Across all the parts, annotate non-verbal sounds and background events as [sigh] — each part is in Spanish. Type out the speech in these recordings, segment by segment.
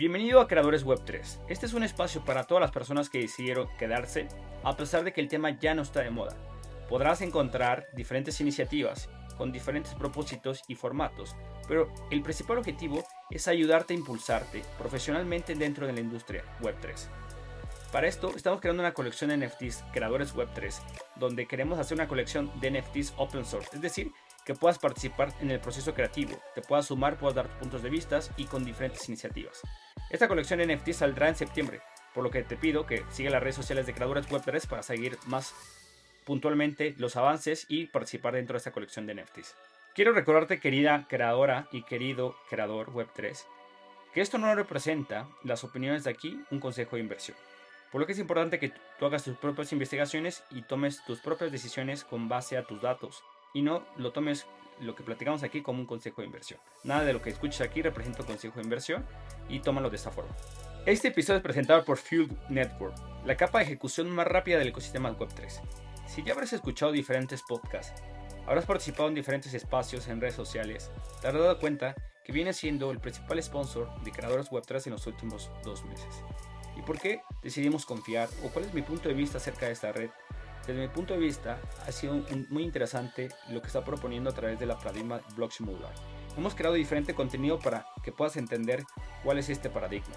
Bienvenido a Creadores Web 3. Este es un espacio para todas las personas que decidieron quedarse a pesar de que el tema ya no está de moda. Podrás encontrar diferentes iniciativas con diferentes propósitos y formatos, pero el principal objetivo es ayudarte a impulsarte profesionalmente dentro de la industria Web 3. Para esto estamos creando una colección de NFTs Creadores Web 3, donde queremos hacer una colección de NFTs open source, es decir, que puedas participar en el proceso creativo, te puedas sumar, puedas dar puntos de vista y con diferentes iniciativas. Esta colección NFT saldrá en septiembre, por lo que te pido que siga las redes sociales de Creadores Web 3 para seguir más puntualmente los avances y participar dentro de esta colección de NFTs. Quiero recordarte, querida creadora y querido creador Web 3, que esto no representa las opiniones de aquí un consejo de inversión. Por lo que es importante que tú hagas tus propias investigaciones y tomes tus propias decisiones con base a tus datos y no lo tomes lo que platicamos aquí como un consejo de inversión. Nada de lo que escuches aquí representa un consejo de inversión y tómalo de esta forma. Este episodio es presentado por Fuel Network, la capa de ejecución más rápida del ecosistema Web3. Si ya habrás escuchado diferentes podcasts, habrás participado en diferentes espacios en redes sociales, te habrás dado cuenta que viene siendo el principal sponsor de creadores Web3 en los últimos dos meses. ¿Y por qué decidimos confiar o cuál es mi punto de vista acerca de esta red desde mi punto de vista, ha sido muy interesante lo que está proponiendo a través de la paradigma blockchain modular. Hemos creado diferente contenido para que puedas entender cuál es este paradigma,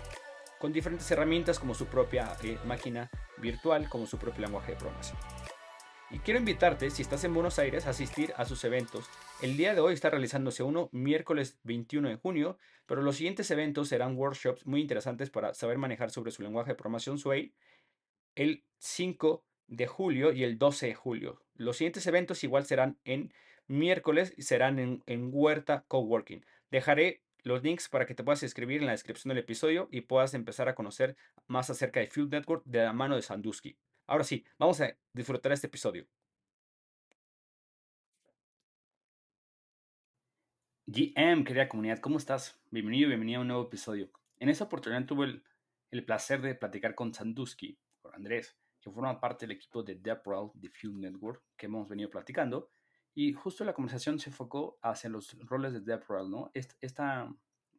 con diferentes herramientas como su propia eh, máquina virtual, como su propio lenguaje de programación. Y quiero invitarte, si estás en Buenos Aires, a asistir a sus eventos. El día de hoy está realizándose uno miércoles 21 de junio, pero los siguientes eventos serán workshops muy interesantes para saber manejar sobre su lenguaje de programación Sway. El 5 de julio y el 12 de julio. Los siguientes eventos igual serán en miércoles y serán en, en Huerta Coworking. Dejaré los links para que te puedas escribir en la descripción del episodio y puedas empezar a conocer más acerca de Field Network de la mano de Sandusky. Ahora sí, vamos a disfrutar este episodio. GM, querida comunidad, ¿cómo estás? Bienvenido, bienvenido a un nuevo episodio. En esta oportunidad tuve el, el placer de platicar con Sandusky, con Andrés, que forma parte del equipo de DevRel de Fuel Network que hemos venido platicando. Y justo la conversación se enfocó hacia los roles de DevRel, ¿no? Esta,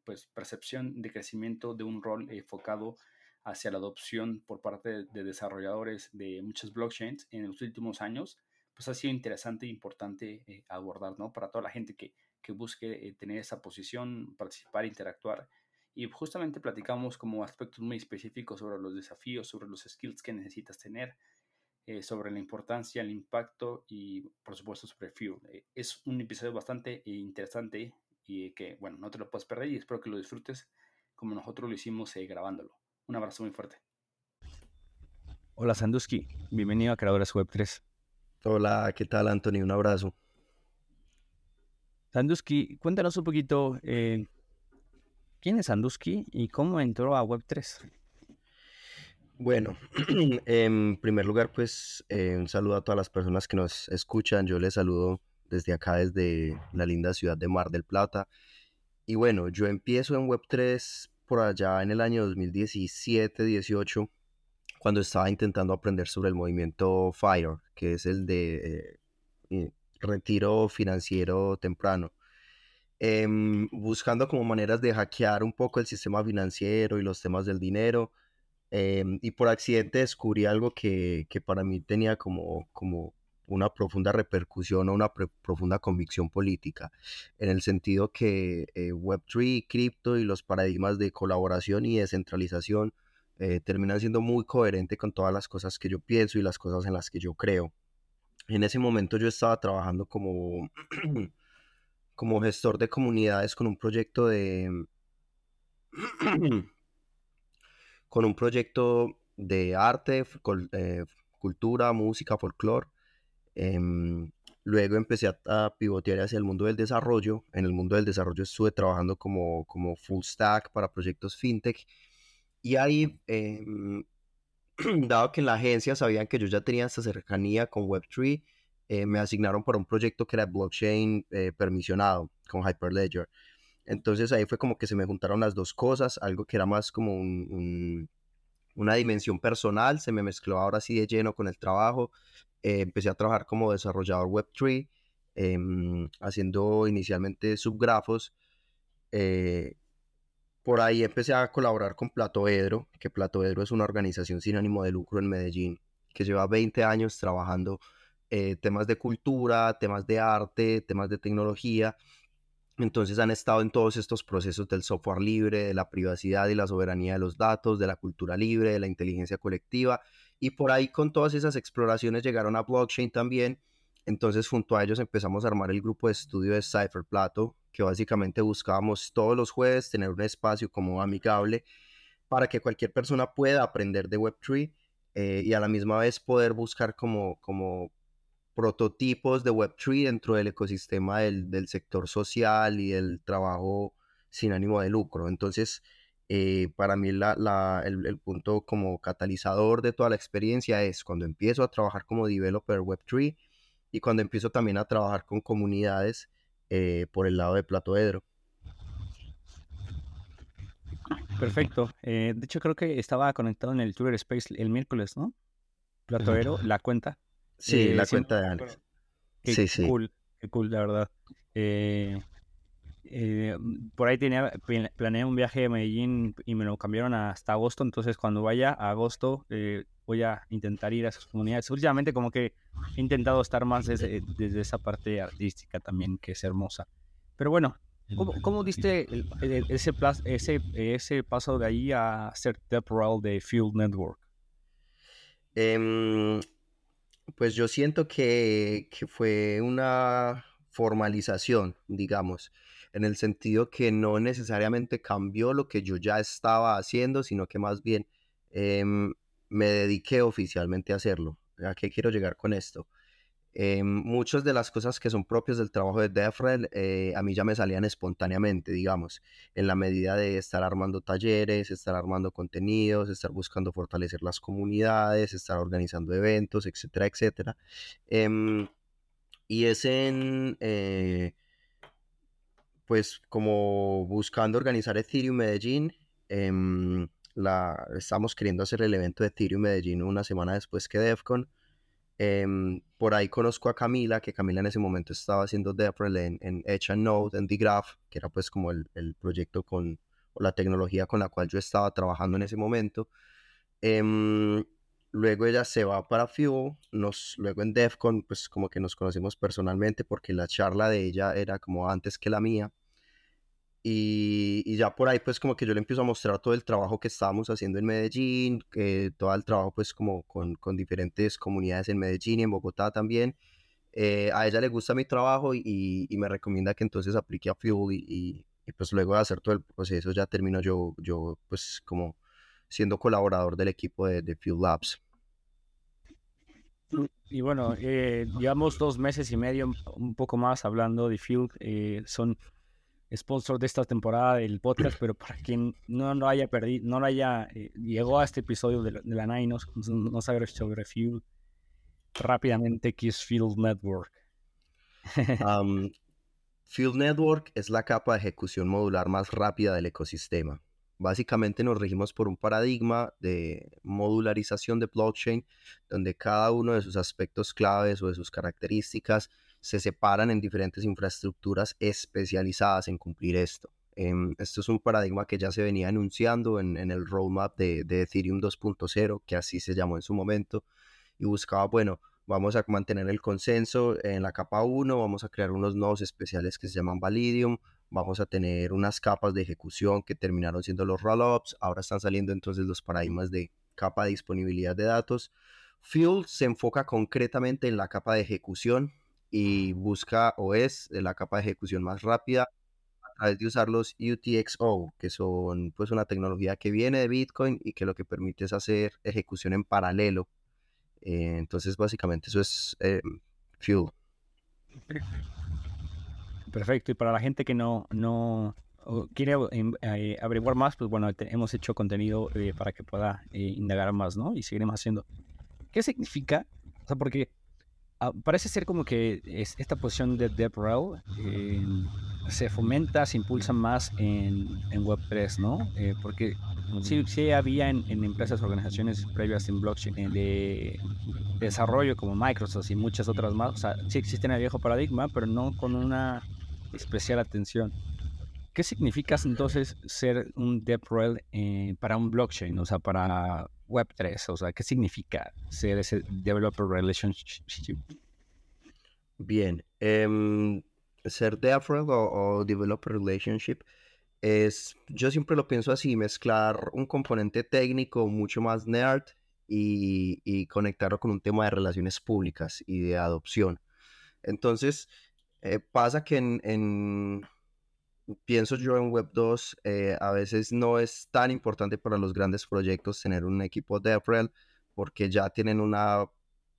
pues, percepción de crecimiento de un rol enfocado hacia la adopción por parte de desarrolladores de muchas blockchains en los últimos años, pues ha sido interesante e importante eh, abordar, ¿no? Para toda la gente que, que busque eh, tener esa posición, participar, interactuar y justamente platicamos como aspectos muy específicos sobre los desafíos, sobre los skills que necesitas tener, eh, sobre la importancia, el impacto y por supuesto sobre Fuel. Eh, es un episodio bastante interesante y que, bueno, no te lo puedes perder y espero que lo disfrutes como nosotros lo hicimos eh, grabándolo. Un abrazo muy fuerte. Hola Sandusky, bienvenido a Creadores Web 3. Hola, ¿qué tal Anthony? Un abrazo. Sandusky, cuéntanos un poquito ¿Quién es Sandusky y cómo entró a Web3? Bueno, [clears throat] en primer lugar, pues eh, un saludo a todas las personas que nos escuchan. Yo les saludo desde acá, desde la linda ciudad de Mar del Plata. Y bueno, yo empiezo en Web3 por allá en el año 2017-18, cuando estaba intentando aprender sobre el movimiento FIRE, que es el de eh, retiro financiero temprano. Em, buscando como maneras de hackear un poco el sistema financiero y los temas del dinero. Em, y por accidente descubrí algo que, que, para mí tenía como, como una profunda repercusión o una profunda convicción política, en el sentido que eh, Web3, cripto y los paradigmas de colaboración y descentralización eh, terminan siendo muy coherentes con todas las cosas que yo pienso y las cosas en las que yo creo. En ese momento yo estaba trabajando como [clears throat] como gestor de comunidades con un proyecto de [clears throat] con un proyecto de arte, eh, cultura, música, folclore. Em, luego empecé a, pivotear hacia el mundo del desarrollo. En el mundo del desarrollo estuve trabajando como, como full stack para proyectos fintech. Y ahí, em, [clears throat] dado que en la agencia sabían que yo ya tenía esta cercanía con Web3, eh, me asignaron para un proyecto que era blockchain eh, permisionado con Hyperledger. Entonces ahí fue como que se me juntaron las dos cosas, algo que era más como una dimensión personal, se me mezcló ahora sí de lleno con el trabajo. Eh, empecé a trabajar como desarrollador Web3, em, haciendo inicialmente subgrafos. por ahí empecé a colaborar con Platoedro, que Platoedro es una organización sin ánimo de lucro en Medellín, que lleva 20 años trabajando eh, temas de cultura, temas de arte, temas de tecnología. Entonces han estado en todos estos procesos del software libre, de la privacidad y la soberanía de los datos, de la cultura libre, de la inteligencia colectiva. Y por ahí con todas esas exploraciones llegaron a blockchain también. Entonces junto a ellos empezamos a armar el grupo de estudio de Cypher Plato, que básicamente buscábamos todos los jueves tener un espacio como amigable para que cualquier persona pueda aprender de Web3 eh, y a la misma vez poder buscar como, como prototipos de Web3 dentro del ecosistema del, sector social y el trabajo sin ánimo de lucro. Entonces, eh, para mí la, el, el, punto como catalizador de toda la experiencia es cuando empiezo a trabajar como developer Web3 y cuando empiezo también a trabajar con comunidades eh, por el lado de Platoedro. Perfecto. Eh, de hecho, creo que estaba conectado en el Twitter Space el miércoles, ¿no? Platoedro, la cuenta. Sí, eh, la cuenta de Alex. sí, sí. cool, qué cool, la verdad. por ahí tenía, planeé un viaje a Medellín y me lo cambiaron hasta agosto, entonces cuando vaya a agosto voy a intentar ir a esas comunidades. Últimamente como que he intentado estar más desde, esa parte artística también, que es hermosa. Pero bueno, ¿cómo, cómo diste ese, ese, ese paso de ahí a ser temporal de Field Network? Em, pues yo siento que, que fue una formalización, digamos, en el sentido que no necesariamente cambió lo que yo ya estaba haciendo, sino que más bien em, me dediqué oficialmente a hacerlo. ¿A qué quiero llegar con esto? Eh, muchas de las cosas que son propias del trabajo de DevRel eh, a mí ya me salían espontáneamente, digamos, en la medida de estar armando talleres, estar armando contenidos, estar buscando fortalecer las comunidades, estar organizando eventos, etcétera, etcétera. Em, y es en, eh, pues como buscando organizar Ethereum Medellín, em, la, estamos queriendo hacer el evento de Ethereum Medellín una semana después que DEFCON. Em, por ahí conozco a Camila, que Camila en ese momento estaba haciendo DevRel en, en Edge and Node, en Graph, que era pues como el, el, proyecto con, o la tecnología con la cual yo estaba trabajando en ese momento. Em, luego ella se va para Fuel, nos, luego en DEFCON pues como que nos conocimos personalmente porque la charla de ella era como antes que la mía. Y, ya por ahí pues como que yo le empiezo a mostrar todo el trabajo que estábamos haciendo en Medellín, que todo el trabajo pues como con, con, diferentes comunidades en Medellín y en Bogotá también. Eh, a ella le gusta mi trabajo y, y, me recomienda que entonces aplique a Fuel y, y, pues luego de hacer todo el proceso ya termino yo, yo pues como siendo colaborador del equipo de, de Fuel Labs. Y bueno, eh, llevamos dos meses y medio, un poco más hablando de Fuel. Eh, son sponsor de esta temporada del podcast, pero para quien no lo haya perdido, no lo haya, eh, llegó a este episodio de, la Nine, no, no sobre Fuel, rápidamente, ¿qué es Field Network? Field Network es la capa de ejecución modular más rápida del ecosistema. Básicamente nos regimos por un paradigma de modularización de blockchain, donde cada uno de sus aspectos claves o de sus características se separan en diferentes infraestructuras especializadas en cumplir esto. Em, esto es un paradigma que ya se venía anunciando en, el roadmap de, Ethereum 2.0, que así se llamó en su momento, y buscaba, bueno, vamos a mantener el consenso en la capa 1, vamos a crear unos nodos especiales que se llaman Validium, vamos a tener unas capas de ejecución que terminaron siendo los rollups, ahora están saliendo entonces los paradigmas de capa de disponibilidad de datos. Fuel se enfoca concretamente en la capa de ejecución, y busca o es la capa de ejecución más rápida a través de usar los UTXO, que son pues una tecnología que viene de Bitcoin y que lo que permite es hacer ejecución en paralelo. Eh, entonces básicamente eso es eh, Fuel. Perfecto. Y para la gente que no, no quiere em, eh, averiguar más, pues bueno, hemos hecho contenido para que pueda indagar más, ¿no? Y seguiremos haciendo. ¿Qué significa? O sea, porque parece ser como que es, esta posición de DevRel eh, se fomenta, se impulsa más en, en Web3, ¿no? Eh, porque sí, sí había en, empresas, organizaciones previas en blockchain eh, de, desarrollo como Microsoft y muchas otras más. O sea, sí existe el viejo paradigma, pero no con una especial atención. ¿qué significa entonces ser un DevRel eh, para un blockchain, o sea, para Web3? O sea, ¿qué significa ser ese Developer Relationship? Bien, em, ser DevRel o, Developer Relationship es, yo siempre lo pienso así, mezclar un componente técnico mucho más nerd y, conectarlo con un tema de relaciones públicas y de adopción. Entonces, eh, pasa que en, pienso yo en Web 2, eh, a veces no es tan importante para los grandes proyectos tener un equipo de DevRel porque ya tienen una,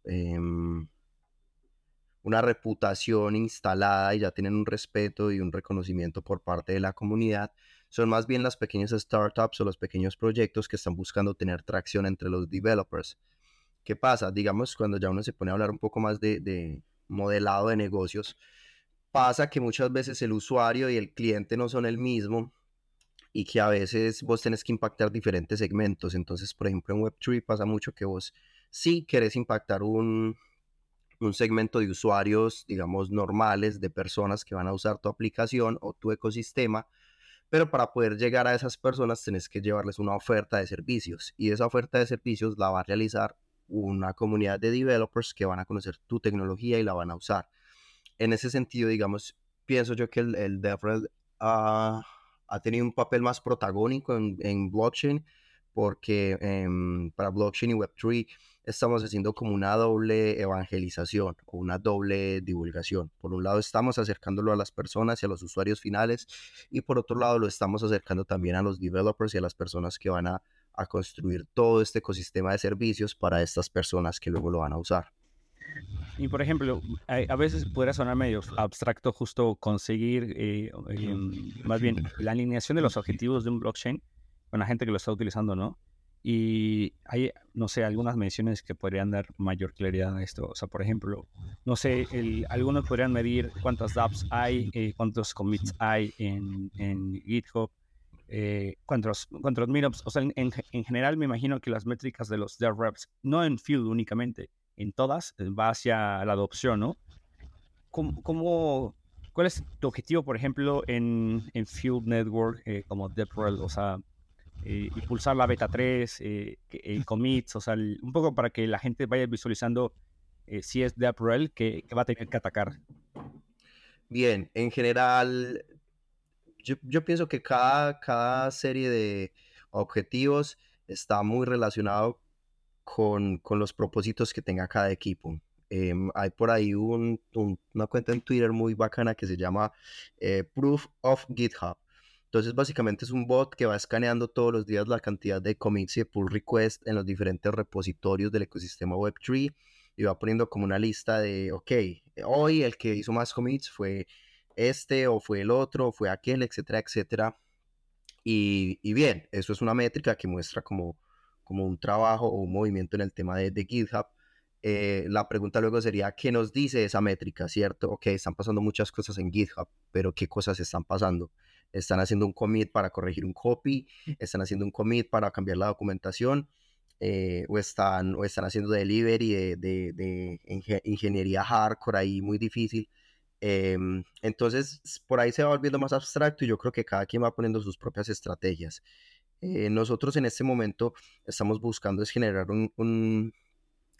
em, una reputación instalada y ya tienen un respeto y un reconocimiento por parte de la comunidad. Son más bien las pequeñas startups o los pequeños proyectos que están buscando tener tracción entre los developers. ¿Qué pasa? Digamos, cuando ya uno se pone a hablar un poco más de, de modelado de negocios, pasa que muchas veces el usuario y el cliente no son el mismo y que a veces vos tenés que impactar diferentes segmentos. Entonces, por ejemplo, en Web3 pasa mucho que vos sí querés impactar un, un segmento de usuarios, digamos, normales, de personas que van a usar tu aplicación o tu ecosistema, pero para poder llegar a esas personas tenés que llevarles una oferta de servicios y esa oferta de servicios la va a realizar una comunidad de developers que van a conocer tu tecnología y la van a usar en ese sentido, digamos, pienso yo que el, el DevRel ha, tenido un papel más protagónico en, blockchain porque em, para blockchain y Web3 estamos haciendo como una doble evangelización o una doble divulgación. Por un lado estamos acercándolo a las personas y a los usuarios finales y por otro lado lo estamos acercando también a los developers y a las personas que van a, a construir todo este ecosistema de servicios para estas personas que luego lo van a usar. Y por ejemplo, a, veces podría sonar medio abstracto justo conseguir, eh, em, más bien, la alineación de los [laughs] objetivos de un blockchain con la gente que lo está utilizando, ¿no? Y hay, no sé, algunas menciones que podrían dar mayor claridad a esto. O sea, por ejemplo, no sé, algunos podrían medir cuántas dApps hay, eh, cuántos commits hay en, en GitHub, eh, cuántos, cuántos meetups. O sea, en, en, general me imagino que las métricas de los DevReps, no en Field únicamente, en todas eh, va hacia la adopción, ¿no? ¿Cómo, cuál es tu objetivo, por ejemplo, en, Field Network eh, como DevRel? O sea, eh, impulsar la beta 3, el commits, o sea, un poco para que la gente vaya visualizando si es DevRel que, que va a tener que atacar. Bien, en general, yo, yo, pienso que cada, cada serie de objetivos está muy relacionado con, los propósitos que tenga cada equipo. Em, hay por ahí un, una cuenta en Twitter muy bacana que se llama eh, Proof of GitHub. Entonces, básicamente es un bot que va escaneando todos los días la cantidad de commits y pull requests en los diferentes repositorios del ecosistema Web3 y va poniendo como una lista de, ok, hoy el que hizo más commits fue este o fue el otro, o fue aquel, etcétera, etcétera. Y, y bien, eso es una métrica que muestra como como un trabajo o un movimiento en el tema de, GitHub, eh, la pregunta luego sería, ¿qué nos dice esa métrica, cierto? Ok, están pasando muchas cosas en GitHub, pero ¿qué cosas están pasando? Están haciendo un commit para corregir un copy, están haciendo un commit para cambiar la documentación, eh, o, están, o están haciendo delivery de, de, ingeniería hardcore ahí muy difícil. Em, entonces, por ahí se va volviendo más abstracto y yo creo que cada quien va poniendo sus propias estrategias. Eh, nosotros en este momento estamos buscando es generar un, un,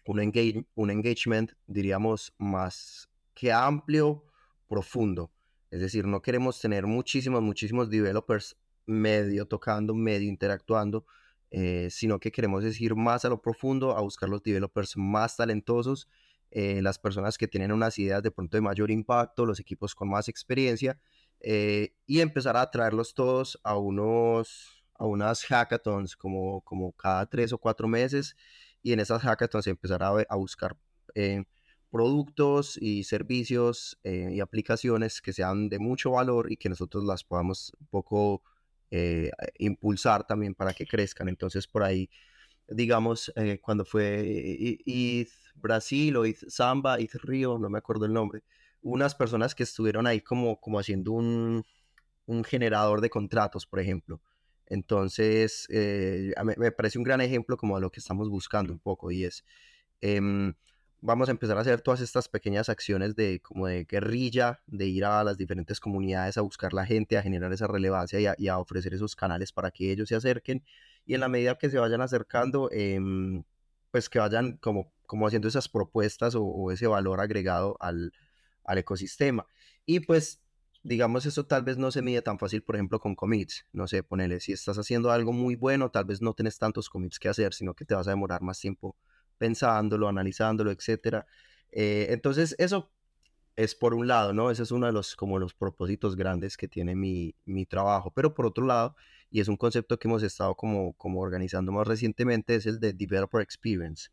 un, engagement, diríamos, más que amplio, profundo. Es decir, no queremos tener muchísimos, muchísimos developers medio tocando, medio interactuando, eh, sino que queremos decir más a lo profundo, a buscar los developers más talentosos, eh, las personas que tienen unas ideas de pronto de mayor impacto, los equipos con más experiencia, y empezar a traerlos todos a unos a unas hackathons como, como cada tres o cuatro meses y en esas hackathons empezar a, a buscar eh, productos y servicios eh, y aplicaciones que sean de mucho valor y que nosotros las podamos un poco eh, impulsar también para que crezcan. Entonces por ahí, digamos, cuando fue ETH Brasil o ETH Samba, ETH Río, no me acuerdo el nombre, unas personas que estuvieron ahí como, como haciendo un, un generador de contratos, por ejemplo. Entonces, eh, me, parece un gran ejemplo como de lo que estamos buscando un poco y es, em, vamos a empezar a hacer todas estas pequeñas acciones de como de guerrilla, de ir a las diferentes comunidades a buscar la gente, a generar esa relevancia y a, ofrecer esos canales para que ellos se acerquen y en la medida que se vayan acercando, em, pues que vayan como, como haciendo esas propuestas o, ese valor agregado al, al ecosistema. Y pues digamos, eso tal vez no se mide tan fácil, por ejemplo, con commits. No sé, ponele, si estás haciendo algo muy bueno, tal vez no tienes tantos commits que hacer, sino que te vas a demorar más tiempo pensándolo, analizándolo, etcétera. Eh, entonces, eso es por un lado, ¿no? Ese es uno de los, como los propósitos grandes que tiene mi, mi trabajo. Pero por otro lado, y es un concepto que hemos estado como, como organizando más recientemente, es el de Developer Experience.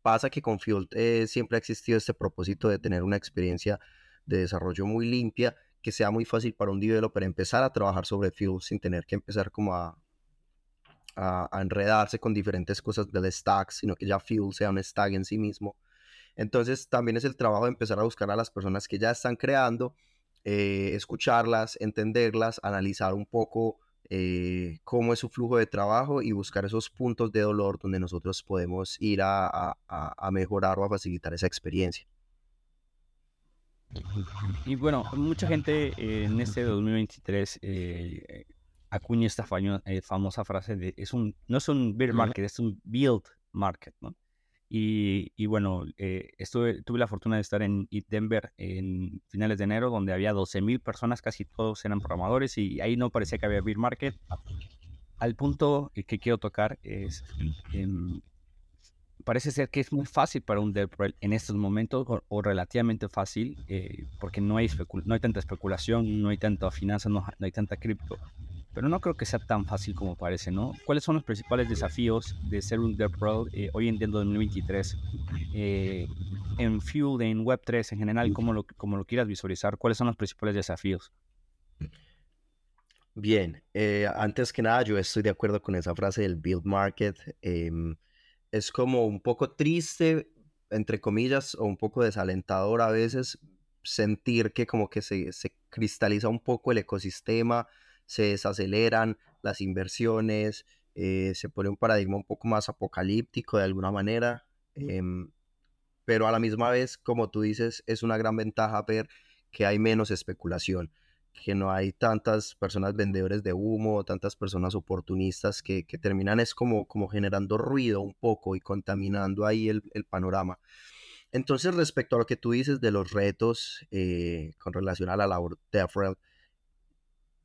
Pasa que con Fuel eh, siempre ha existido este propósito de tener una experiencia de desarrollo muy limpia que sea muy fácil para un developer empezar a trabajar sobre Fuel sin tener que empezar como a, a, enredarse con diferentes cosas del stack, sino que ya Fuel sea un stack en sí mismo. Entonces también es el trabajo de empezar a buscar a las personas que ya están creando, eh, escucharlas, entenderlas, analizar un poco eh, cómo es su flujo de trabajo y buscar esos puntos de dolor donde nosotros podemos ir a, a mejorar o a facilitar esa experiencia. Y bueno, mucha gente en este 2023 eh, acuña esta eh, famosa frase de es un, no es un bear market, es un build market, ¿no? Y, y bueno, eh, estuve, tuve la fortuna de estar en Denver en finales de enero, donde había 12.000 personas, casi todos eran programadores, y ahí no parecía que había bear market. Al punto que quiero tocar es, parece ser que es muy fácil para un DevRel en estos momentos, o, relativamente fácil, eh, porque no hay, no hay tanta especulación, no hay tanta finanzas, no, hay tanta cripto. Pero no creo que sea tan fácil como parece, ¿no? ¿Cuáles son los principales desafíos de ser un DevRel eh, hoy en día en 2023? Eh, en Fuel, en Web3 en general, como lo, como lo quieras visualizar, ¿cuáles son los principales desafíos? Bien, antes que nada, yo estoy de acuerdo con esa frase del build market. Es como un poco triste, entre comillas, o un poco desalentador a veces sentir que como que se, cristaliza un poco el ecosistema, se desaceleran las inversiones, eh, se pone un paradigma un poco más apocalíptico de alguna manera, em, pero a la misma vez, como tú dices, es una gran ventaja ver que hay menos especulación que no hay tantas personas vendedores de humo, tantas personas oportunistas que, terminan es como, como generando ruido un poco y contaminando ahí el, panorama. Entonces, respecto a lo que tú dices de los retos eh, con relación a la labor de Afrel,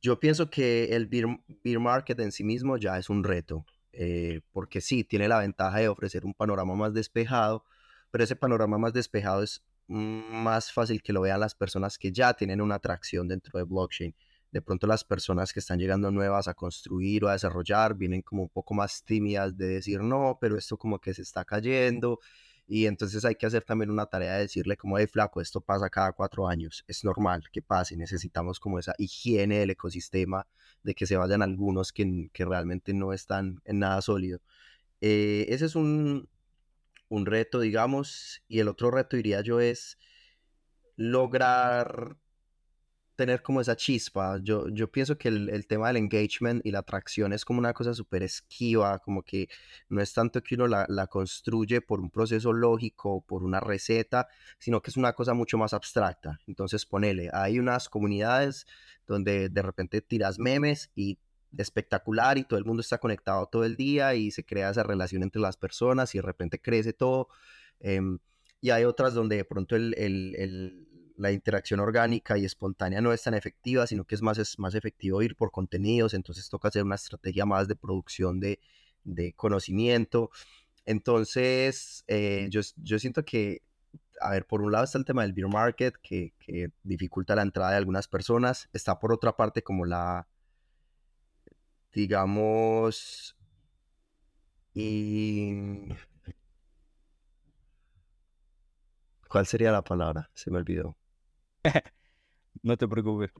yo pienso que el beer, market en sí mismo ya es un reto, eh, porque sí, tiene la ventaja de ofrecer un panorama más despejado, pero ese panorama más despejado es más fácil que lo vean las personas que ya tienen una atracción dentro de blockchain. De pronto las personas que están llegando nuevas a construir o a desarrollar vienen como un poco más tímidas de decir no, pero esto como que se está cayendo. Y entonces hay que hacer también una tarea de decirle como, de flaco, esto pasa cada cuatro años, es normal que pase, necesitamos como esa higiene del ecosistema, de que se vayan algunos que, que realmente no están en nada sólido. Eh, ese es un, un reto, digamos, y el otro reto, diría yo, es lograr tener como esa chispa. Yo, yo pienso que el, tema del engagement y la atracción es como una cosa súper esquiva, como que no es tanto que uno la, la, construye por un proceso lógico, por una receta, sino que es una cosa mucho más abstracta. Entonces, ponele, hay unas comunidades donde de repente tiras memes y espectacular y todo el mundo está conectado todo el día y se crea esa relación entre las personas y de repente crece todo. Em, y hay otras donde de pronto la interacción orgánica y espontánea no es tan efectiva, sino que es más, es más efectivo ir por contenidos, entonces toca hacer una estrategia más de producción de, conocimiento. Entonces, eh, yo, yo siento que a ver, por un lado está el tema del beer market que, que, dificulta la entrada de algunas personas. Está por otra parte como la, digamos, y... ¿Cuál sería la palabra? Se me olvidó. [laughs] no te preocupes.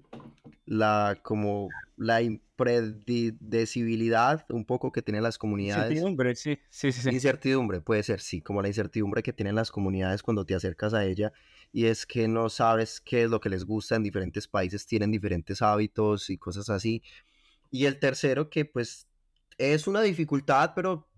La, como, la impredecibilidad un poco que tienen las comunidades. Incertidumbre, sí, sí, sí, Incertidumbre, puede ser, sí, como la incertidumbre que tienen las comunidades cuando te acercas a ella y es que no sabes qué es lo que les gusta en diferentes países, tienen diferentes hábitos y cosas así. Y el tercero, que pues es una dificultad, pero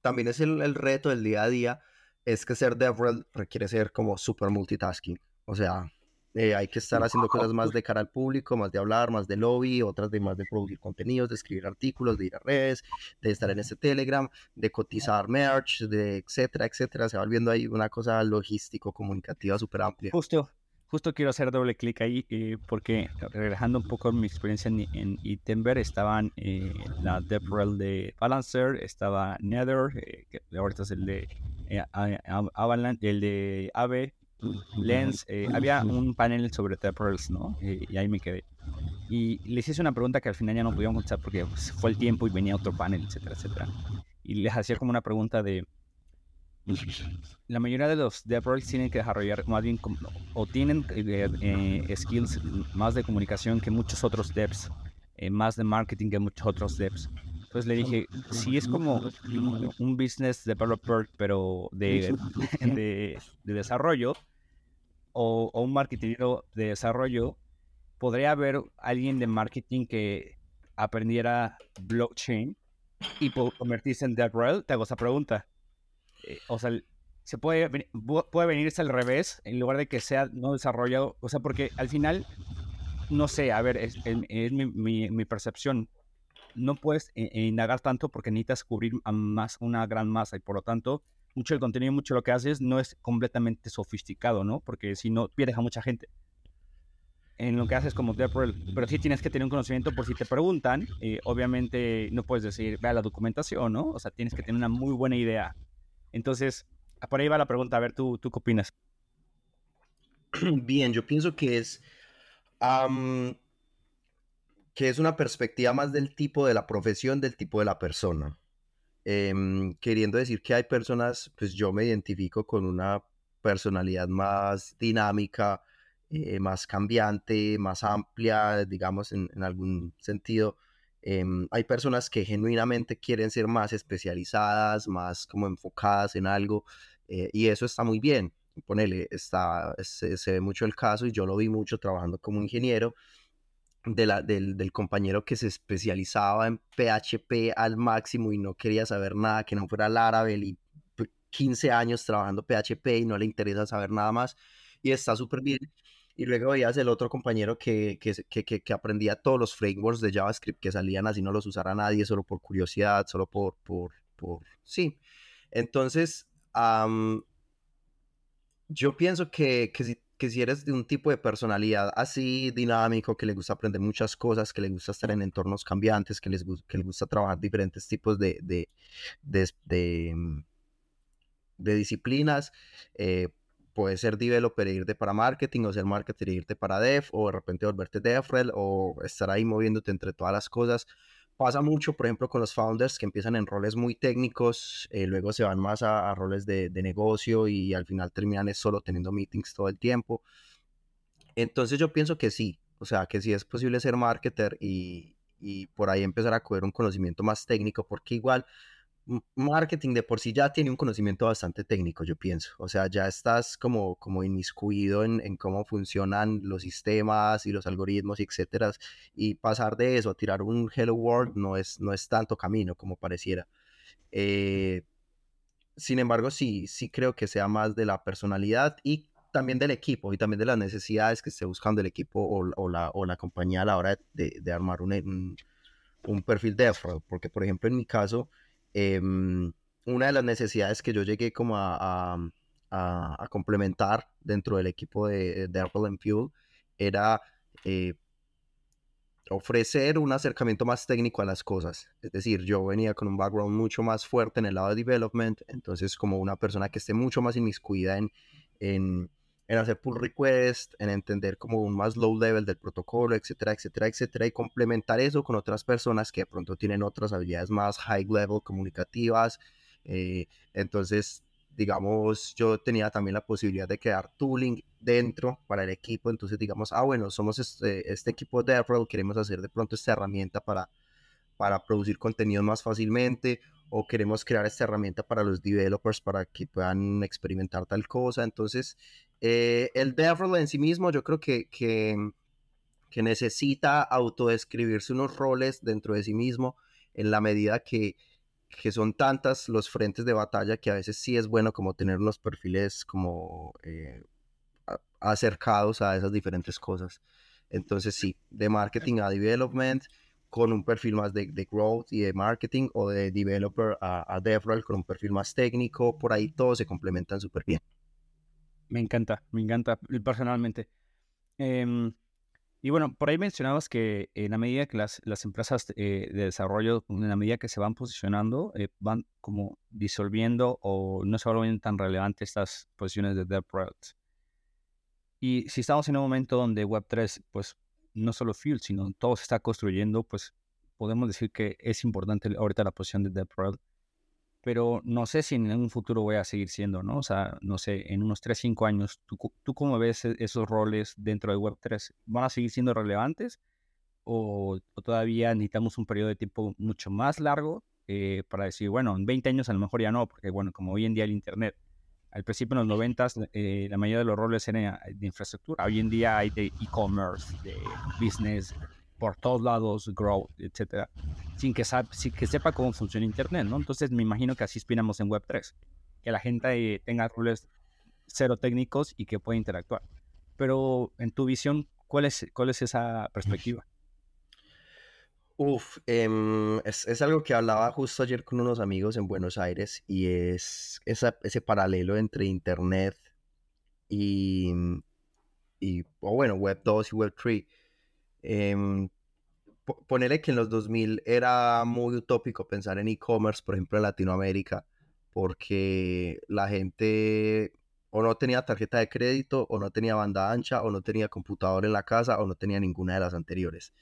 también es el, reto del día a día, es que ser DevRel requiere ser como super multitasking. O sea, eh, hay que estar haciendo cosas más de cara al público, más de hablar, más de lobby, otras de más de producir contenidos, de escribir artículos, de ir a redes, de estar en ese Telegram, de cotizar merch, de etcétera, etcétera. Se va volviendo ahí una cosa logístico, comunicativa súper amplia. Justo, justo quiero hacer doble clic ahí eh, porque relajando un poco mi experiencia en, en Itember estaban eh, la DevRel de Balancer, estaba Nether, que ahorita es el de Avalanche, el de Ave, Lens, eh, había un panel sobre Pearls, ¿no? Eh, y ahí me quedé. Y les hice una pregunta que al final ya no pudieron contestar porque pues, fue el tiempo y venía otro panel, etcétera, etcétera. Y les hacía como una pregunta de... [laughs] La mayoría de los DevRels tienen que desarrollar más bien o tienen eh, skills más de comunicación que muchos otros devs, más de marketing que muchos otros devs. Entonces le dije, si es como un business developer, pero de, [laughs] de, de desarrollo, o, un marketing de desarrollo, podría haber alguien de marketing que aprendiera blockchain y convertirse en DevRel? Te hago esa pregunta. Eh, o sea, se puede, puede venirse al revés en lugar de que sea no desarrollado. O sea, porque al final, no sé, a ver, es, mi, mi, percepción. No puedes eh, indagar tanto porque necesitas cubrir a más, una gran masa y por lo tanto mucho del contenido, mucho de lo que haces no es completamente sofisticado, ¿no? Porque si no, pierdes a mucha gente en lo que haces como DevRel, pero sí tienes que tener un conocimiento por si te preguntan, eh, obviamente no puedes decir, vea la documentación, ¿no? O sea, tienes que tener una muy buena idea. Entonces, por ahí va la pregunta, a ver, ¿tú, tú qué opinas? [clears throat] Bien, yo pienso que es, que es una perspectiva más del tipo de la profesión, del tipo de la persona. Em, queriendo decir que hay personas, pues yo me identifico con una personalidad más dinámica, eh, más cambiante, más amplia, digamos, en, algún sentido. Em, hay personas que genuinamente quieren ser más especializadas, más como enfocadas en algo, eh, y eso está muy bien. Ponele, está, se ve mucho el caso y yo lo vi mucho trabajando como ingeniero de la, del, del, compañero que se especializaba en PHP al máximo y no quería saber nada que no fuera Laravel y 15 años trabajando PHP y no le interesa saber nada más y está súper bien. Y luego veías el otro compañero que, que, que, que, aprendía todos los frameworks de JavaScript que salían así, no los usara nadie, solo por curiosidad, solo por, por, por... sí. Entonces, yo pienso que, que si que si eres de un tipo de personalidad así dinámico, que le gusta aprender muchas cosas, que le gusta estar en entornos cambiantes, que, les, que le gusta trabajar diferentes tipos de, de, de, mm, disciplinas, eh, puede ser developer e irte para marketing, o ser marketer e irte para dev, o de repente volverte DevRel, o estar ahí moviéndote entre todas las cosas pasa mucho, por ejemplo, con los founders que empiezan en roles muy técnicos, eh, luego se van más a, roles de, negocio y al final terminan solo teniendo meetings todo el tiempo. Entonces yo pienso que sí, o sea, que sí es posible ser marketer y, y por ahí empezar a coger un conocimiento más técnico, porque igual marketing de por sí ya tiene un conocimiento bastante técnico, yo pienso. O sea, ya estás como, como inmiscuido en, en cómo funcionan los sistemas y los algoritmos, y etcétera. Y pasar de eso a tirar un Hello World no es, no es tanto camino como pareciera. Eh, sin embargo, sí, sí creo que sea más de la personalidad y también del equipo y también de las necesidades que esté buscando el equipo o, o, la, o la, compañía a la hora de, de armar un, un, perfil de. Porque, por ejemplo, en mi caso, Em, una de las necesidades que yo llegué como a, complementar dentro del equipo de, de Apple and Fuel era eh, ofrecer un acercamiento más técnico a las cosas. Es decir, yo venía con un background mucho más fuerte en el lado de development, entonces como una persona que esté mucho más inmiscuida en, en en hacer pull request, en entender como un más low level del protocolo, etcétera, etcétera, etcétera, y complementar eso con otras personas que de pronto tienen otras habilidades más high level comunicativas. Eh, entonces, digamos, yo tenía también la posibilidad de crear tooling dentro para el equipo. Entonces, digamos, ah, bueno, somos este, este equipo de DevRel, queremos hacer de pronto esta herramienta para, para producir contenido más fácilmente o queremos crear esta herramienta para los developers para que puedan experimentar tal cosa. Entonces, eh, el DevRel en sí mismo yo creo que, que, que, necesita autodescribirse unos roles dentro de sí mismo en la medida que, que son tantas los frentes de batalla que a veces sí es bueno como tener los perfiles como eh, acercados a esas diferentes cosas. Entonces sí, de marketing a development, con un perfil más de, de growth y de marketing, o de developer a, a DevRel con un perfil más técnico, por ahí todos se complementan súper bien. Me encanta, me encanta personalmente. Em, y bueno, por ahí mencionabas que en la medida que las, empresas eh, de desarrollo, en la medida que se van posicionando, eh, van como disolviendo o no se vuelven tan relevantes estas posiciones de dev products. Y si estamos en un momento donde Web3, pues no solo Fuel, sino todo se está construyendo, pues podemos decir que es importante ahorita la posición de dev product pero no sé si en un futuro voy a seguir siendo, ¿no? O sea, no sé, en unos 3, 5 años, ¿tú, ¿tú cómo ves e, esos roles dentro de Web3? ¿Van a seguir siendo relevantes o, todavía necesitamos un periodo de tiempo mucho más largo eh, para decir, bueno, en 20 años a lo mejor ya no, porque bueno, como hoy en día el Internet, al principio en los 90 eh, la mayoría de los roles eran de infraestructura, hoy en día hay de e-commerce, de business, por todos lados, grow, etcétera, sin que, sin que sepa cómo funciona Internet, ¿no? Entonces me imagino que así aspiramos en Web3, que la gente tenga roles cero técnicos y que pueda interactuar. Pero en tu visión, ¿cuál es, cuál es esa perspectiva? Uf, em, es, es, algo que hablaba justo ayer con unos amigos en Buenos Aires y es ese paralelo entre Internet y, y o bueno, Web 2 y Web 3 eh, ponerle que en los 2000 era muy utópico pensar en e-commerce, por ejemplo, en Latinoamérica, porque la gente o no tenía tarjeta de crédito, o no tenía banda ancha, o no tenía computador en la casa, o no tenía ninguna de las anteriores.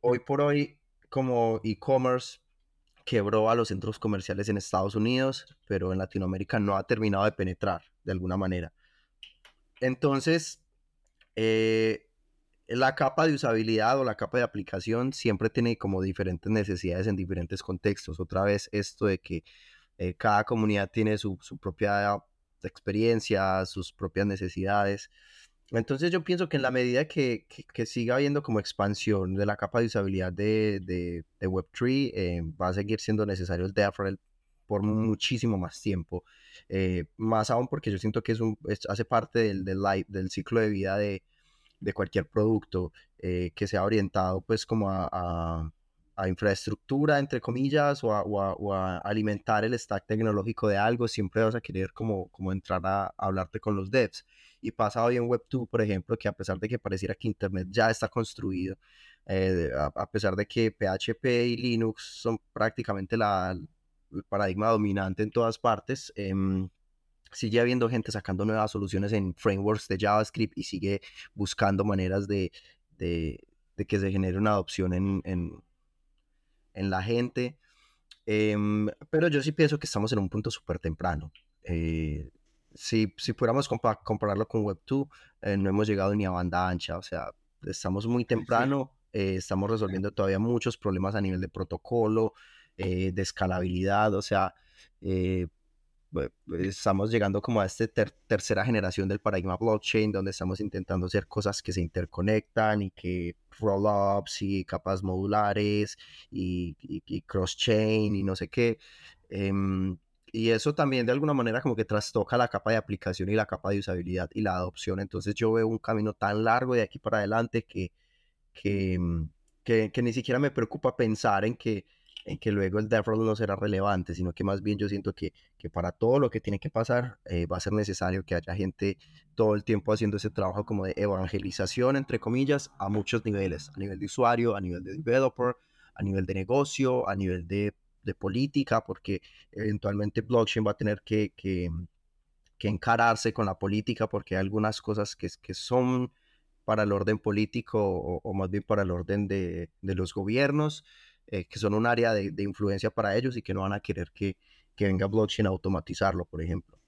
Hoy por hoy, como e-commerce quebró a los centros comerciales en Estados Unidos, pero en Latinoamérica no ha terminado de penetrar de alguna manera. Entonces, eh, la capa de usabilidad o la capa de aplicación siempre tiene como diferentes necesidades en diferentes contextos. Otra vez esto de que eh, cada comunidad tiene su, propia experiencia, sus propias necesidades. Entonces yo pienso que en la medida que, siga habiendo como expansión de la capa de usabilidad de, de, Web3, eh, va a seguir siendo necesario el DevRel por muchísimo más tiempo. Eh, más aún porque yo siento que es un, hace parte del, del, del ciclo de vida de, de cualquier producto eh, que sea orientado pues como a, infraestructura, entre comillas, o a, alimentar el stack tecnológico de algo, siempre vas a querer como, como entrar a, hablarte con los devs. Y pasa hoy en Web2, por ejemplo, que a pesar de que pareciera que Internet ya está construido, eh, a, pesar de que PHP y Linux son prácticamente la, el paradigma dominante en todas partes, em, sigue habiendo gente sacando nuevas soluciones en frameworks de JavaScript y sigue buscando maneras de, que se genere una adopción en, en, la gente. Em, pero yo sí pienso que estamos en un punto súper temprano. Eh, si, si pudiéramos compararlo con Web2, eh, no hemos llegado ni a banda ancha, o sea, estamos muy temprano, eh, estamos resolviendo todavía muchos problemas a nivel de protocolo, de escalabilidad, o sea, estamos llegando como a esta tercera generación del paradigma blockchain, donde estamos intentando hacer cosas que se interconectan y que roll-ups y capas modulares y, cross-chain y no sé qué. Em, y eso también de alguna manera como que trastoca la capa de aplicación y la capa de usabilidad y la adopción. Entonces yo veo un camino tan largo de aquí para adelante que, que, mm, que, que ni siquiera me preocupa pensar en que que luego el DevRel no será relevante, sino que más bien yo siento que, que para todo lo que tiene que pasar eh, va a ser necesario que haya gente todo el tiempo haciendo ese trabajo como de evangelización, entre comillas, a muchos niveles, a nivel de usuario, a nivel de developer, a nivel de negocio, a nivel de, de política, porque eventualmente blockchain va a tener que, que, que, encararse con la política, porque hay algunas cosas que, que son para el orden político o, o más bien para el orden de, de los gobiernos. Eh, que son un área de, influencia para ellos y que no van a querer que, que venga blockchain a automatizarlo, por ejemplo.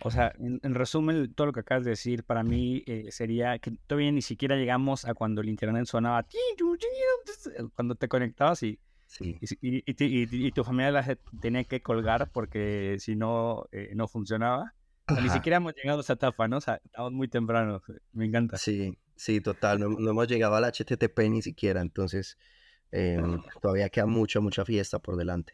O sea, en, resumen, todo lo que acabas de decir para mí eh, sería que todavía ni siquiera llegamos a cuando el internet sonaba, cuando te conectabas y, y, tu familia la tenía que colgar porque si no, eh, no funcionaba. ni siquiera hemos llegado a esa etapa, ¿no? O sea, estamos muy temprano. Me encanta. Sí, sí, total. No, no hemos llegado al HTTP ni siquiera. Entonces, Em, todavía queda mucha, mucha fiesta por delante.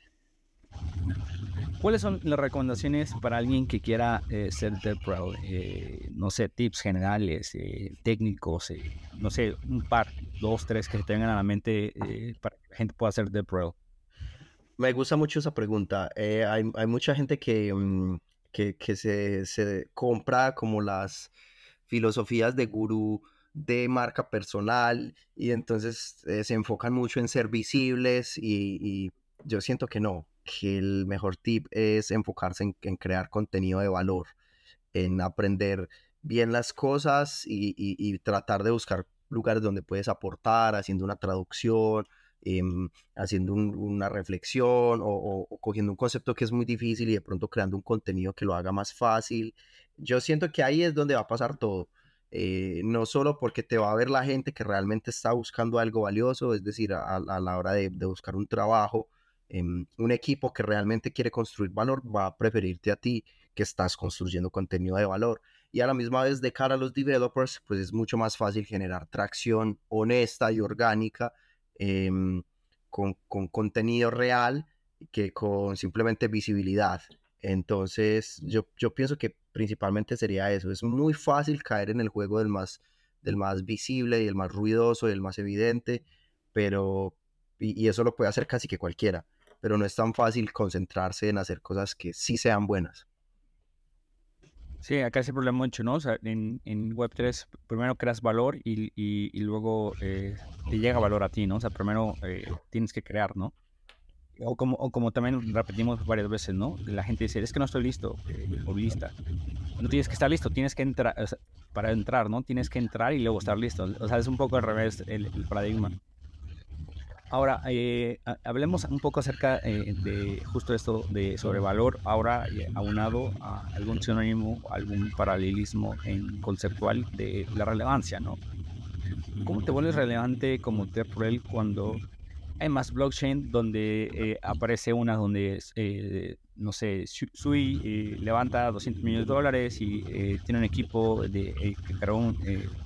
¿Cuáles son las recomendaciones para alguien que quiera eh, ser DevRel? Eh, no sé, tips generales, eh, técnicos, no sé, un par, dos, tres que te vengan a la mente para que la gente pueda ser DevRel. Me gusta mucho esa pregunta. Hay, mucha gente que, mm, que, se, se, compra como las filosofías de gurú de marca personal y entonces se enfocan mucho en ser visibles y yo siento que no que el mejor tip es enfocarse en, crear contenido de valor, en aprender bien las cosas y, tratar de buscar lugares donde puedes aportar, haciendo una traducción, em, haciendo una reflexión o, cogiendo un concepto que es muy difícil y de pronto creando un contenido que lo haga más fácil. Yo siento que ahí es donde va a pasar todo. Eh, no solo porque te va a ver la gente que realmente está buscando algo valioso, es decir, a, la hora de buscar un trabajo, Em, un equipo que realmente quiere construir valor va a preferirte a ti que estás construyendo contenido de valor. Y a la misma vez de cara a los developers, pues es mucho más fácil generar tracción honesta y orgánica em, con, contenido real que con simplemente visibilidad. Entonces, yo, pienso que principalmente sería eso. Es muy fácil caer en el juego del más, visible y el más ruidoso y el más evidente, pero, y eso lo puede hacer casi que cualquiera pero no es tan fácil concentrarse en hacer cosas que sí sean buenas. Sí, acá ese problema mucho, ¿no? O sea, en, en Web3 primero creas valor y, y, luego eh, te llega valor a ti, ¿no? O sea, primero eh, tienes que crear, ¿no? O como, o como también repetimos varias veces, ¿no? La gente dice, es que no estoy listo eh, o lista. No tienes que estar listo, tienes que entrar, para entrar, ¿no? Tienes que entrar y luego estar listo. O sea, es un poco al revés el, el paradigma. Ahora, eh, hablemos un poco acerca eh, de justo esto de sobrevalor, ahora eh, aunado a algún sinónimo, algún paralelismo en conceptual de la relevancia, ¿no? ¿Cómo te vuelves relevante como TEPREL cuando hay más blockchain donde aparece una donde, no sé, Sui levanta 200 millones de dólares y tiene un equipo de, un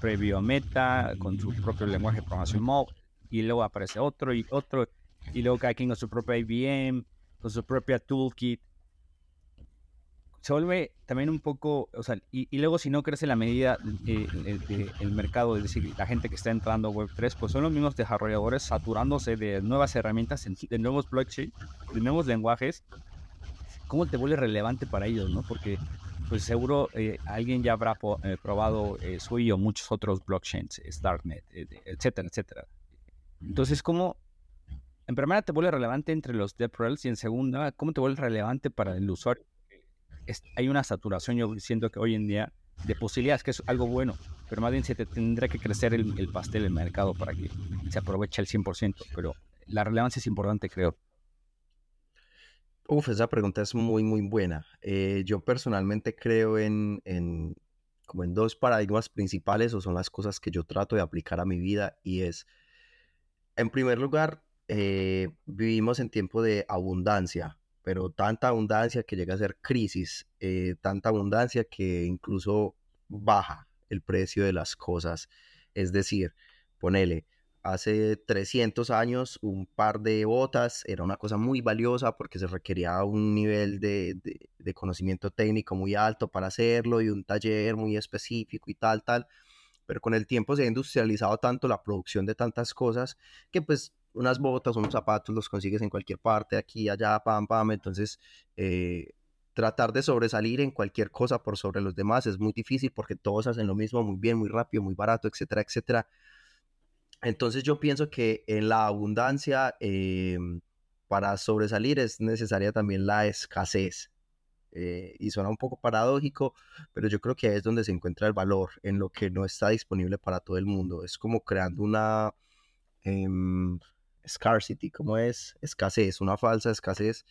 previo a Meta con su propio lenguaje de programación móvil? y luego aparece otro y otro, y luego cada quien con su propia IBM, con su propia toolkit. Se vuelve también un poco, o sea, y, luego si no crece la medida eh, el, mercado, es decir, la gente que está entrando a Web3, pues son los mismos desarrolladores saturándose de nuevas herramientas, de nuevos blockchain, de nuevos lenguajes. ¿Cómo te vuelve relevante para ellos, no? Porque pues seguro eh, alguien ya habrá eh, probado Sui o muchos otros blockchains, Starknet, etcétera, etcétera. Entonces, ¿cómo, en primera te vuelve relevante entre los DevRels y en segunda, cómo te vuelve relevante para el usuario? Hay una saturación, yo siento que hoy en día, de posibilidades, que es algo bueno, pero más bien se te tendrá que crecer el, pastel del mercado para que se aproveche al 100%, pero la relevancia es importante, creo. Uf, esa pregunta es muy, muy buena. Eh, yo personalmente creo en, en, como en dos paradigmas principales, o son las cosas que yo trato de aplicar a mi vida, y es en primer lugar, eh, vivimos en tiempo de abundancia, pero tanta abundancia que llega a ser crisis, eh, tanta abundancia que incluso baja el precio de las cosas. Es decir, ponele, hace 300 años un par de botas era una cosa muy valiosa porque se requería un nivel de, de conocimiento técnico muy alto para hacerlo y un taller muy específico y tal, tal pero con el tiempo se ha industrializado tanto la producción de tantas cosas que pues unas botas, unos zapatos los consigues en cualquier parte, aquí, allá, pam, pam, entonces eh, tratar de sobresalir en cualquier cosa por sobre los demás es muy difícil porque todos hacen lo mismo muy bien, muy rápido, muy barato, etcétera, etcétera. Entonces yo pienso que en la abundancia, em, para sobresalir es necesaria también la escasez. Eh, y suena un poco paradójico, pero yo creo que ahí es donde se encuentra el valor, en lo que no está disponible para todo el mundo. Es como creando una em, scarcity, como es escasez, una falsa escasez.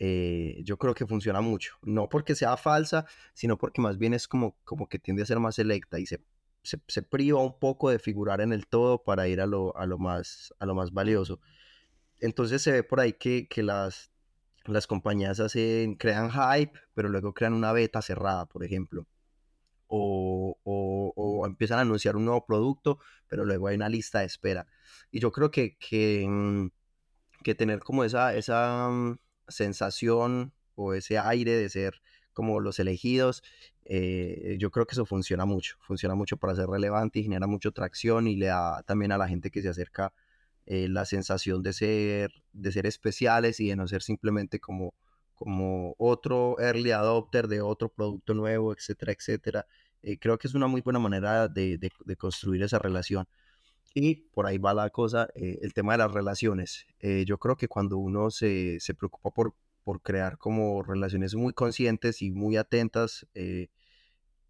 Eh, yo creo que funciona mucho. No porque sea falsa, sino porque más bien es como, como que tiende a ser más selecta y se, se, priva un poco de figurar en el todo para ir a lo, a lo, más, a lo más valioso. Entonces se ve por ahí que, que las las compañías hacen, crean hype, pero luego crean una beta cerrada, por ejemplo. O, o, empiezan a anunciar un nuevo producto, pero luego hay una lista de espera. Y yo creo que, que, mm, que tener como esa, esa, mm, sensación o ese aire de ser como los elegidos, eh, yo creo que eso funciona mucho, funciona mucho para ser relevante y genera mucha tracción y le da también a la gente que se acerca eh, la sensación de ser, de ser especiales y de no ser simplemente como, como otro early adopter de otro producto nuevo, etcétera, etcétera. Eh, creo que es una muy buena manera de, de, construir esa relación. Y por ahí va la cosa, el tema de las relaciones. yo creo que cuando uno se, se preocupa por, por crear como relaciones muy conscientes y muy atentas, eh,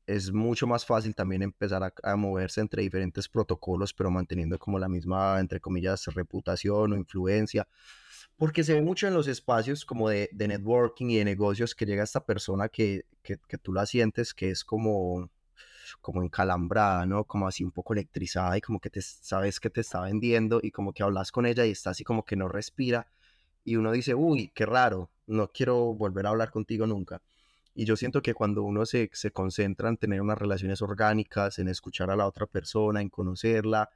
es mucho más fácil también empezar a, moverse entre diferentes protocolos, pero manteniendo como la misma, entre comillas, reputación o influencia. Porque se ve mucho en los espacios como de, networking y de negocios que llega esta persona que, que, tú la sientes que es como, como encalambrada, ¿no? Como así un poco electrizada y como que te sabes que te está vendiendo y como que hablas con ella y está así como que no respira y uno dice, uy, qué raro, no quiero volver a hablar contigo nunca. Y yo siento que cuando uno se, se concentra en tener unas relaciones orgánicas, en escuchar a la otra persona, en conocerla,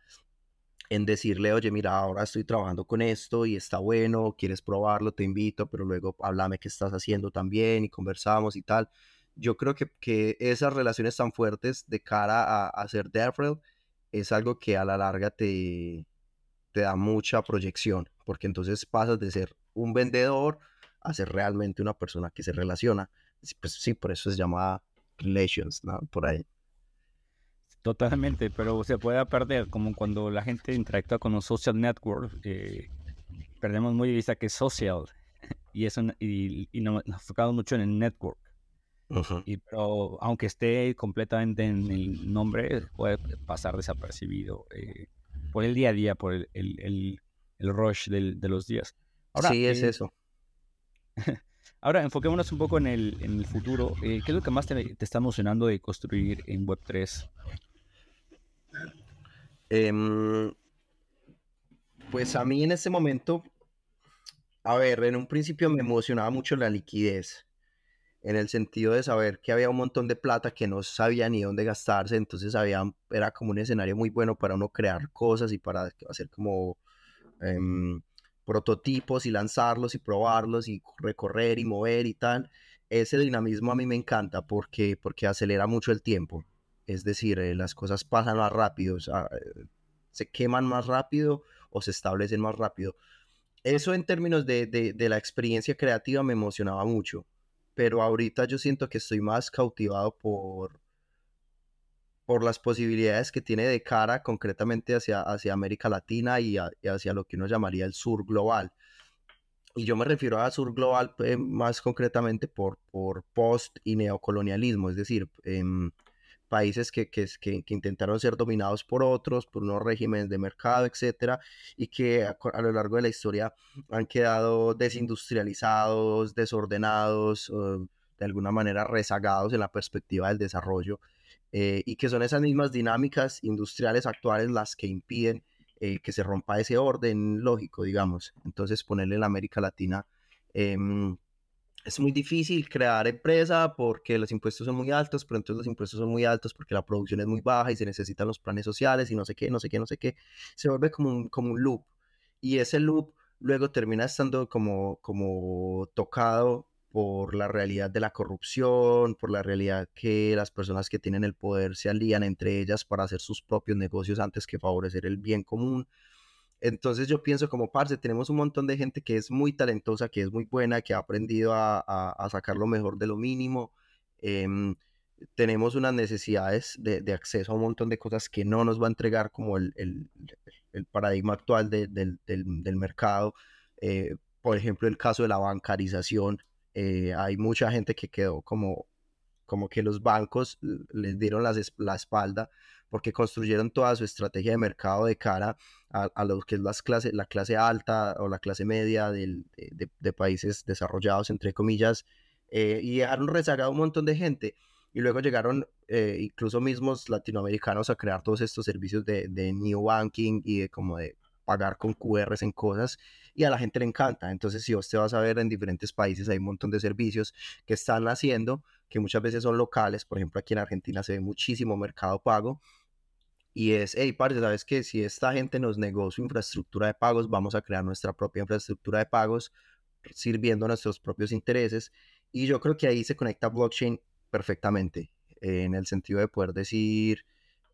en decirle, oye, mira, ahora estoy trabajando con esto y está bueno, quieres probarlo, te invito, pero luego háblame qué estás haciendo también y conversamos y tal. Yo creo que, que esas relaciones tan fuertes de cara a, a ser DevRel es algo que a la larga te, te da mucha proyección, porque entonces pasas de ser un vendedor a ser realmente una persona que se relaciona. Pues sí, por eso se llama relations, ¿no? Por ahí. Totalmente, pero se puede perder, como cuando la gente interactúa con un social network, eh, perdemos muy de vista que es social, [laughs] y, eso, y, nos enfocamos mucho en el network. y, pero aunque esté completamente en el nombre, puede pasar desapercibido eh, por el día a día, por el, el, el, rush de los días. Ahora, sí, es eh, eso. [laughs] Ahora, enfoquémonos un poco en el, en el futuro. Eh, ¿Qué es lo que más te, está emocionando de construir en Web3? Em, pues a mí en este momento, a ver, en un principio me emocionaba mucho la liquidez, en el sentido de saber que había un montón de plata que no sabía ni dónde gastarse, entonces había, era como un escenario muy bueno para uno crear cosas y para hacer como... Em, prototipos y lanzarlos y probarlos y recorrer y mover y tal. Ese dinamismo a mí me encanta porque, porque acelera mucho el tiempo. Es decir, eh, las cosas pasan más rápido, eh, se queman más rápido o se establecen más rápido. Eso en términos de, de la experiencia creativa me emocionaba mucho, pero ahorita yo siento que estoy más cautivado por, por las posibilidades que tiene de cara concretamente hacia, hacia América Latina y, hacia lo que uno llamaría el sur global. Y yo me refiero a sur global pues, más concretamente por, por post y neocolonialismo, es decir, en países que, que, que, intentaron ser dominados por otros, por unos regímenes de mercado, etcétera, y que a, a, lo largo de la historia han quedado desindustrializados, desordenados, de alguna manera rezagados en la perspectiva del desarrollo eh, y que son esas mismas dinámicas industriales actuales las que impiden eh, que se rompa ese orden lógico, digamos. Entonces, ponerle en América Latina em, es muy difícil crear empresa porque los impuestos son muy altos, pero entonces los impuestos son muy altos porque la producción es muy baja y se necesitan los planes sociales y no sé qué, no sé qué, no sé qué. Se vuelve como un, como un loop. Y ese loop luego termina estando como, como tocado por la realidad de la corrupción, por la realidad que las personas que tienen el poder se alían entre ellas para hacer sus propios negocios antes que favorecer el bien común. Entonces yo pienso como parce, tenemos un montón de gente que es muy talentosa, que es muy buena, que ha aprendido a, sacar lo mejor de lo mínimo. Em, tenemos unas necesidades de, acceso a un montón de cosas que no nos va a entregar como el, paradigma actual del, mercado. Eh, por ejemplo, el caso de la bancarización eh, hay mucha gente que quedó como, como que los bancos les dieron las, la espalda porque construyeron toda su estrategia de mercado de cara a, a lo que es las clase, la clase alta o la clase media del, de, de, países desarrollados, entre comillas, eh, y dejaron rezagado un montón de gente. Y luego llegaron eh, incluso mismos latinoamericanos a crear todos estos servicios de, de new banking y de como de pagar con QRs en cosas y a la gente le encanta. Entonces, si usted va a ver en diferentes países hay un montón de servicios que están haciendo, que muchas veces son locales. Por ejemplo, aquí en Argentina se ve muchísimo mercado pago. Y es, hey, parce, ¿sabes que Si esta gente nos negó su infraestructura de pagos, vamos a crear nuestra propia infraestructura de pagos sirviendo a nuestros propios intereses. Y yo creo que ahí se conecta blockchain perfectamente, en el sentido de poder decir,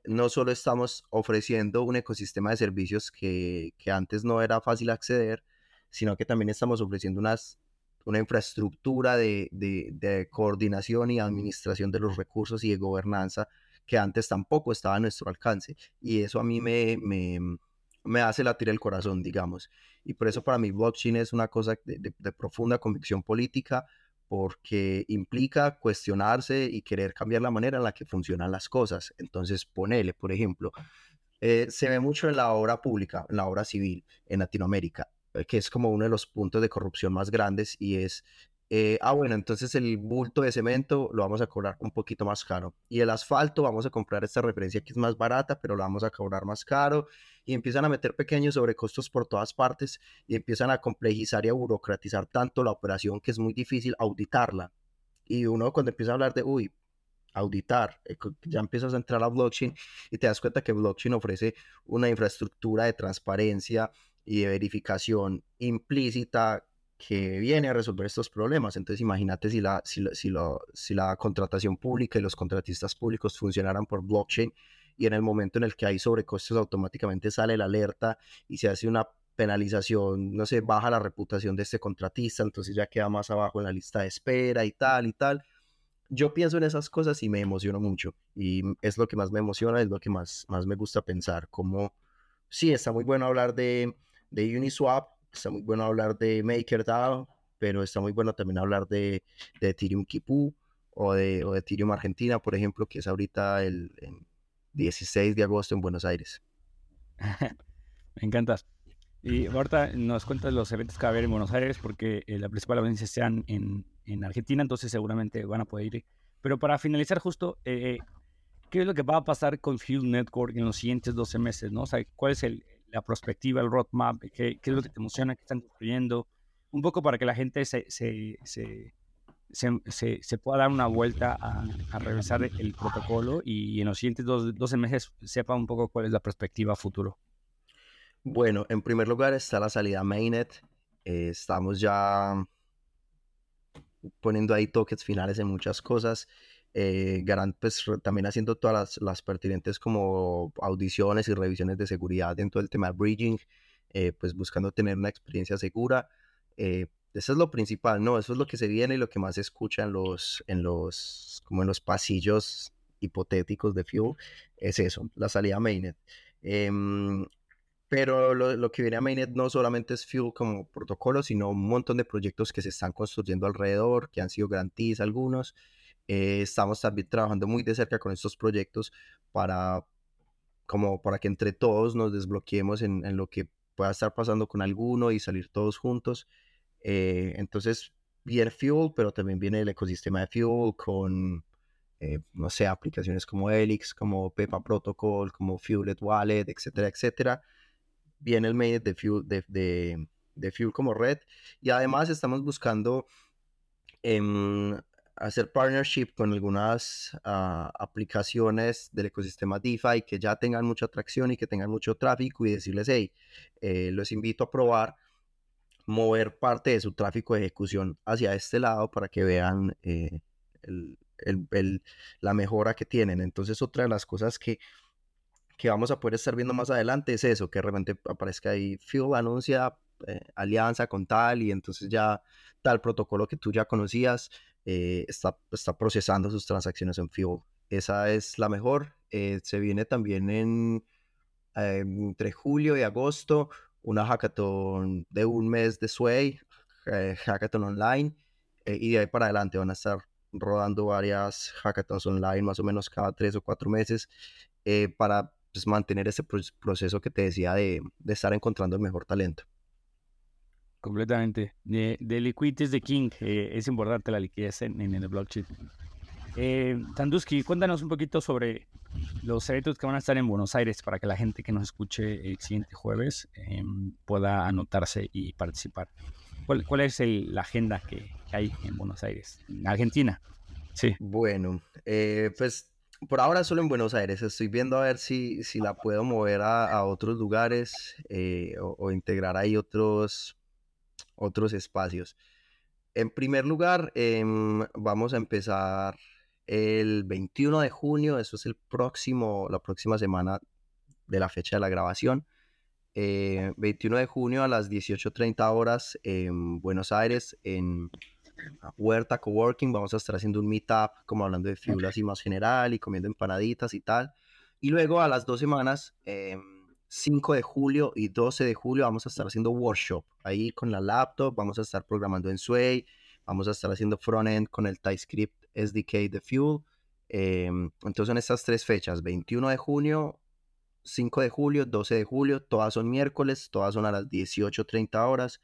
no solo estamos ofreciendo un ecosistema de servicios que, que antes no era fácil acceder, sino que también estamos ofreciendo unas, una infraestructura de, de, de, coordinación y administración de los recursos y de gobernanza que antes tampoco estaba a nuestro alcance. Y eso a mí me, me, me hace latir el corazón, digamos. Y por eso para mí blockchain es una cosa de, de profunda convicción política, porque implica cuestionarse y querer cambiar la manera en la que funcionan las cosas. Entonces, ponele, por ejemplo, eh, se ve mucho en la obra pública, en la obra civil en Latinoamérica, eh, que es como uno de los puntos de corrupción más grandes y es, eh, ah, bueno, entonces el bulto de cemento lo vamos a cobrar un poquito más caro y el asfalto vamos a comprar esta referencia que es más barata, pero lo vamos a cobrar más caro y empiezan a meter pequeños sobrecostos por todas partes y empiezan a complejizar y a burocratizar tanto la operación que es muy difícil auditarla. Y uno cuando empieza a hablar de, uy, auditar, eh, ya empiezas a entrar a blockchain y te das cuenta que blockchain ofrece una infraestructura de transparencia y de verificación implícita que viene a resolver estos problemas. Entonces imagínate si la, si, si, si la contratación pública y los contratistas públicos funcionaran por blockchain, y en el momento en el que hay sobrecostos automáticamente sale la alerta y se hace una penalización, no sé, baja la reputación de este contratista, entonces ya queda más abajo en la lista de espera y tal y tal. Yo pienso en esas cosas y me emociono mucho y es lo que más me emociona, es lo que más, más me gusta pensar, como sí, está muy bueno hablar de, de Uniswap, está muy bueno hablar de MakerDAO, pero está muy bueno también hablar de, de Ethereum Kipu o de, o de Ethereum Argentina, por ejemplo, que es ahorita el, 16 de agosto en Buenos Aires. [laughs] Me encantas. Y ahorita nos cuentas los eventos que va a haber en Buenos Aires porque eh, la principal audiencia sean en, en, Argentina, entonces seguramente van a poder ir. Pero para finalizar justo, eh, ¿qué es lo que va a pasar con Fuel Network en los siguientes 12 meses? ¿no? O ¿cuál es el, la perspectiva, el roadmap? ¿Qué, ¿Qué, es lo que te emociona? ¿Qué están construyendo? Un poco para que la gente se, se, se se, se, pueda dar una vuelta a, a, revisar el protocolo y en los siguientes dos, 12 meses sepa un poco cuál es la perspectiva futuro? Bueno, en primer lugar está la salida mainnet. Eh, estamos ya poniendo ahí toques finales en muchas cosas. Eh, pues también haciendo todas las, las, pertinentes como audiciones y revisiones de seguridad dentro del tema bridging, eh, pues buscando tener una experiencia segura. Eh, eso es lo principal, ¿no? Eso es lo que se viene y lo que más se escucha en los, en los, como en los pasillos hipotéticos de Fuel, es eso, la salida a Mainnet. Em, pero lo, lo, que viene a Mainnet no solamente es Fuel como protocolo, sino un montón de proyectos que se están construyendo alrededor, que han sido garantías algunos. Eh, estamos también trabajando muy de cerca con estos proyectos para, como para que entre todos nos desbloqueemos en, en lo que pueda estar pasando con alguno y salir todos juntos. Eh, entonces viene Fuel, pero también viene el ecosistema de Fuel con, eh, no sé, aplicaciones como Helix, como Pepa Protocol, como Fuelet Wallet, etcétera, etcétera. Viene el mail de Fuel, de, de, Fuel como red. Y además estamos buscando em, hacer partnership con algunas ah, aplicaciones del ecosistema DeFi que ya tengan mucha atracción y que tengan mucho tráfico y decirles, hey, eh, los invito a probar mover parte de su tráfico de ejecución hacia este lado para que vean eh, la mejora que tienen. Entonces, otra de las cosas que, que vamos a poder estar viendo más adelante es eso, que de repente aparezca ahí, Fuel anuncia eh, alianza con tal y entonces ya tal protocolo que tú ya conocías eh, está, está procesando sus transacciones en Fuel. Esa es la mejor. se viene también en entre julio y agosto una hackathon de un mes de Sway, eh, hackathon online, eh, y de ahí para adelante van a estar rodando varias hackathons online más o menos cada tres o cuatro meses eh, para pues, mantener ese proceso que te decía de, de, estar encontrando el mejor talento. Completamente. De, de liquidity de king. es importante la liquidez en, en el blockchain. Eh, Tanduski, cuéntanos un poquito sobre los eventos que van a estar en Buenos Aires para que la gente que nos escuche el siguiente jueves em, pueda anotarse y participar. ¿Cuál, es la agenda que, hay en Buenos Aires, en Argentina? Sí. Bueno, eh, pues por ahora solo en Buenos Aires. Estoy viendo a ver si, si la puedo mover a, otros lugares eh, o, integrar ahí otros, otros espacios. En primer lugar, em, vamos a empezar el 21 de junio, eso es el próximo, la próxima semana de la fecha de la grabación. 21 eh, de junio a las 18.30 horas en Buenos Aires, en Huerta Coworking. Vamos a estar haciendo un meetup, como hablando de figuras y más general y comiendo empanaditas y tal. Y luego a las dos semanas, 5 de julio y 12 de julio, vamos a estar haciendo workshop. Ahí con la laptop, vamos a estar programando en Sway, vamos a estar haciendo frontend con el TypeScript SDK de Fuel. Em, entonces son estas tres fechas, 21 de junio, 5 de julio, 12 de julio, todas son miércoles, todas son a las 18.30 horas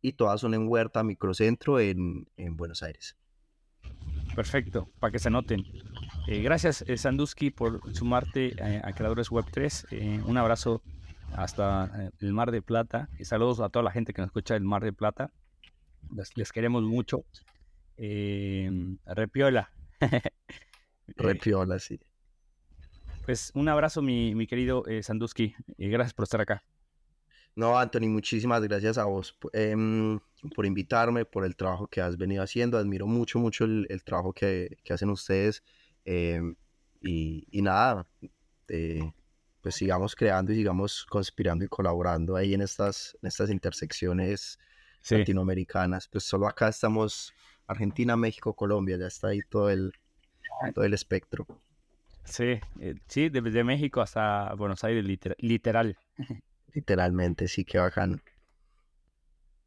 y todas son en Huerta Microcentro en, en Buenos Aires. Perfecto, para que se noten. Eh, gracias, eh, Sanduski, por sumarte eh, a Creadores Web 3. un abrazo hasta el Mar de Plata. Y saludos a toda la gente que nos escucha del Mar de Plata. Les, queremos mucho. repiola. [laughs] repiola, sí. Pues un abrazo, mi, mi querido Sanduski. Y gracias por estar acá. No, Anthony, muchísimas gracias a vos em, por invitarme, por el trabajo que has venido haciendo. Admiro mucho, mucho el, trabajo que, hacen ustedes. Em, y, nada, eh, pues sigamos creando y sigamos conspirando y colaborando ahí en estas, en estas intersecciones latinoamericanas. Pues solo acá estamos Argentina, México, Colombia, ya está ahí todo el, todo el espectro. Sí, eh, sí, desde México hasta Buenos Aires, literal. [laughs] Literalmente, sí, qué bacano.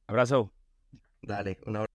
Abrazo. Dale, un abrazo.